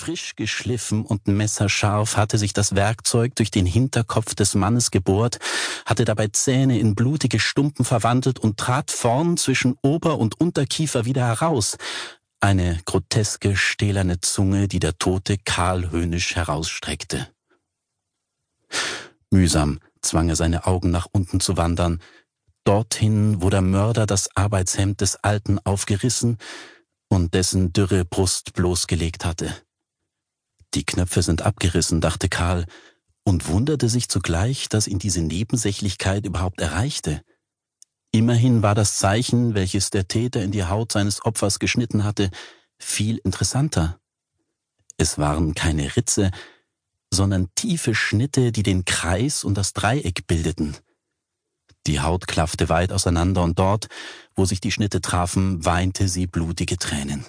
Frisch geschliffen und messerscharf hatte sich das Werkzeug durch den Hinterkopf des Mannes gebohrt, hatte dabei Zähne in blutige Stumpen verwandelt und trat vorn zwischen Ober- und Unterkiefer wieder heraus. Eine groteske, stählerne Zunge, die der Tote Karl höhnisch herausstreckte. Mühsam zwang er seine Augen nach unten zu wandern, dorthin, wo der Mörder das Arbeitshemd des Alten aufgerissen und dessen dürre Brust bloßgelegt hatte. Die Knöpfe sind abgerissen, dachte Karl, und wunderte sich zugleich, dass ihn diese Nebensächlichkeit überhaupt erreichte. Immerhin war das Zeichen, welches der Täter in die Haut seines Opfers geschnitten hatte, viel interessanter. Es waren keine Ritze, sondern tiefe Schnitte, die den Kreis und das Dreieck bildeten. Die Haut klaffte weit auseinander und dort, wo sich die Schnitte trafen, weinte sie blutige Tränen.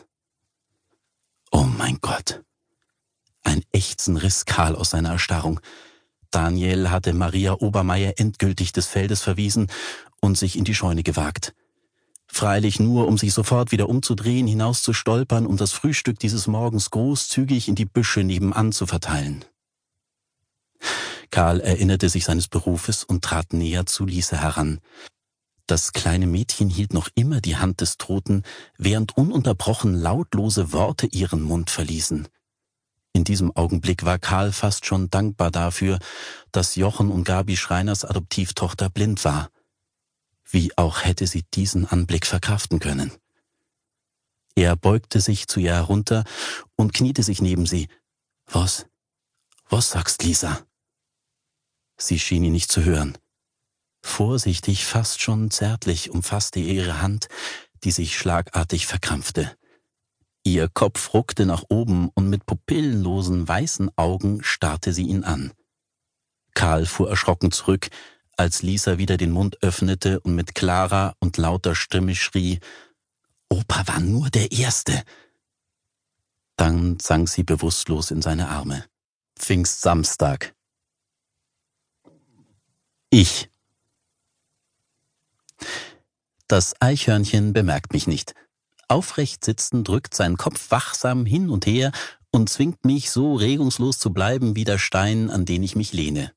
Oh mein Gott! Ein Ächzen riss Karl aus seiner Erstarrung. Daniel hatte Maria Obermeier endgültig des Feldes verwiesen und sich in die Scheune gewagt. Freilich nur, um sich sofort wieder umzudrehen, hinauszustolpern, um das Frühstück dieses Morgens großzügig in die Büsche nebenan zu verteilen. Karl erinnerte sich seines Berufes und trat näher zu Lise heran. Das kleine Mädchen hielt noch immer die Hand des Toten, während ununterbrochen lautlose Worte ihren Mund verließen. In diesem Augenblick war Karl fast schon dankbar dafür, dass Jochen und Gabi Schreiners Adoptivtochter blind war. Wie auch hätte sie diesen Anblick verkraften können. Er beugte sich zu ihr herunter und kniete sich neben sie. Was? Was sagst, Lisa? Sie schien ihn nicht zu hören. Vorsichtig, fast schon zärtlich umfasste er ihre Hand, die sich schlagartig verkrampfte. Ihr Kopf ruckte nach oben und mit pupillenlosen weißen Augen starrte sie ihn an. Karl fuhr erschrocken zurück, als Lisa wieder den Mund öffnete und mit klarer und lauter Stimme schrie, Opa war nur der Erste. Dann sank sie bewusstlos in seine Arme. Pfingstsamstag. Ich. Das Eichhörnchen bemerkt mich nicht. Aufrecht sitzend drückt sein Kopf wachsam hin und her und zwingt mich, so regungslos zu bleiben wie der Stein, an den ich mich lehne.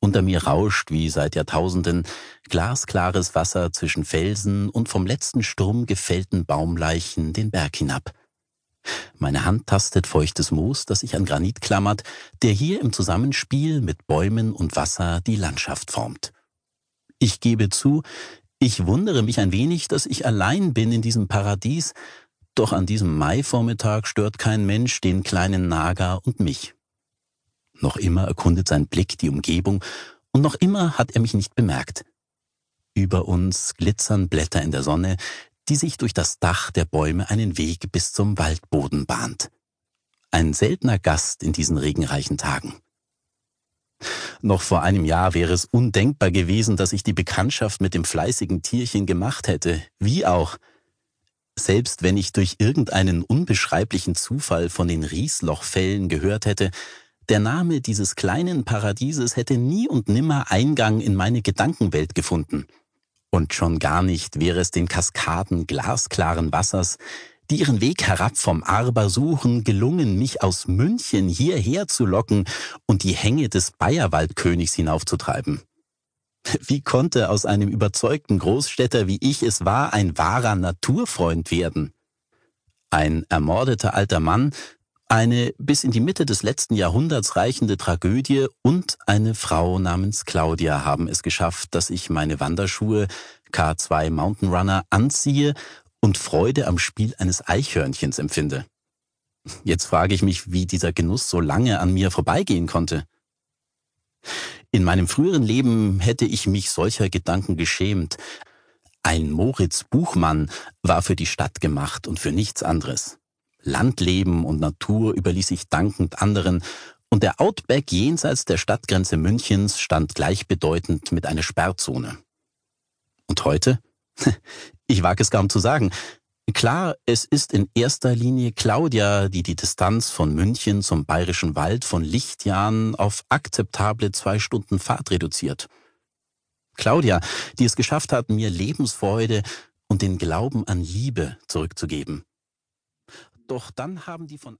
Unter mir rauscht, wie seit Jahrtausenden, glasklares Wasser zwischen Felsen und vom letzten Sturm gefällten Baumleichen den Berg hinab. Meine Hand tastet feuchtes Moos, das sich an Granit klammert, der hier im Zusammenspiel mit Bäumen und Wasser die Landschaft formt. Ich gebe zu, ich wundere mich ein wenig, dass ich allein bin in diesem Paradies, doch an diesem Maivormittag stört kein Mensch den kleinen Nager und mich. Noch immer erkundet sein Blick die Umgebung, und noch immer hat er mich nicht bemerkt. Über uns glitzern Blätter in der Sonne, die sich durch das Dach der Bäume einen Weg bis zum Waldboden bahnt. Ein seltener Gast in diesen regenreichen Tagen. Noch vor einem Jahr wäre es undenkbar gewesen, dass ich die Bekanntschaft mit dem fleißigen Tierchen gemacht hätte, wie auch. Selbst wenn ich durch irgendeinen unbeschreiblichen Zufall von den Rieslochfällen gehört hätte, der Name dieses kleinen Paradieses hätte nie und nimmer Eingang in meine Gedankenwelt gefunden. Und schon gar nicht wäre es den Kaskaden glasklaren Wassers, die ihren Weg herab vom Arber suchen, gelungen, mich aus München hierher zu locken und die Hänge des Bayerwaldkönigs hinaufzutreiben. Wie konnte aus einem überzeugten Großstädter wie ich es war ein wahrer Naturfreund werden? Ein ermordeter alter Mann, eine bis in die Mitte des letzten Jahrhunderts reichende Tragödie und eine Frau namens Claudia haben es geschafft, dass ich meine Wanderschuhe K2 Mountain Runner anziehe und Freude am Spiel eines Eichhörnchens empfinde. Jetzt frage ich mich, wie dieser Genuss so lange an mir vorbeigehen konnte. In meinem früheren Leben hätte ich mich solcher Gedanken geschämt. Ein Moritz Buchmann war für die Stadt gemacht und für nichts anderes. Landleben und Natur überließ ich dankend anderen, und der Outback jenseits der Stadtgrenze Münchens stand gleichbedeutend mit einer Sperrzone. Und heute? Ich wage es kaum zu sagen. Klar, es ist in erster Linie Claudia, die die Distanz von München zum Bayerischen Wald von Lichtjahren auf akzeptable zwei Stunden Fahrt reduziert. Claudia, die es geschafft hat, mir Lebensfreude und den Glauben an Liebe zurückzugeben. Doch dann haben die von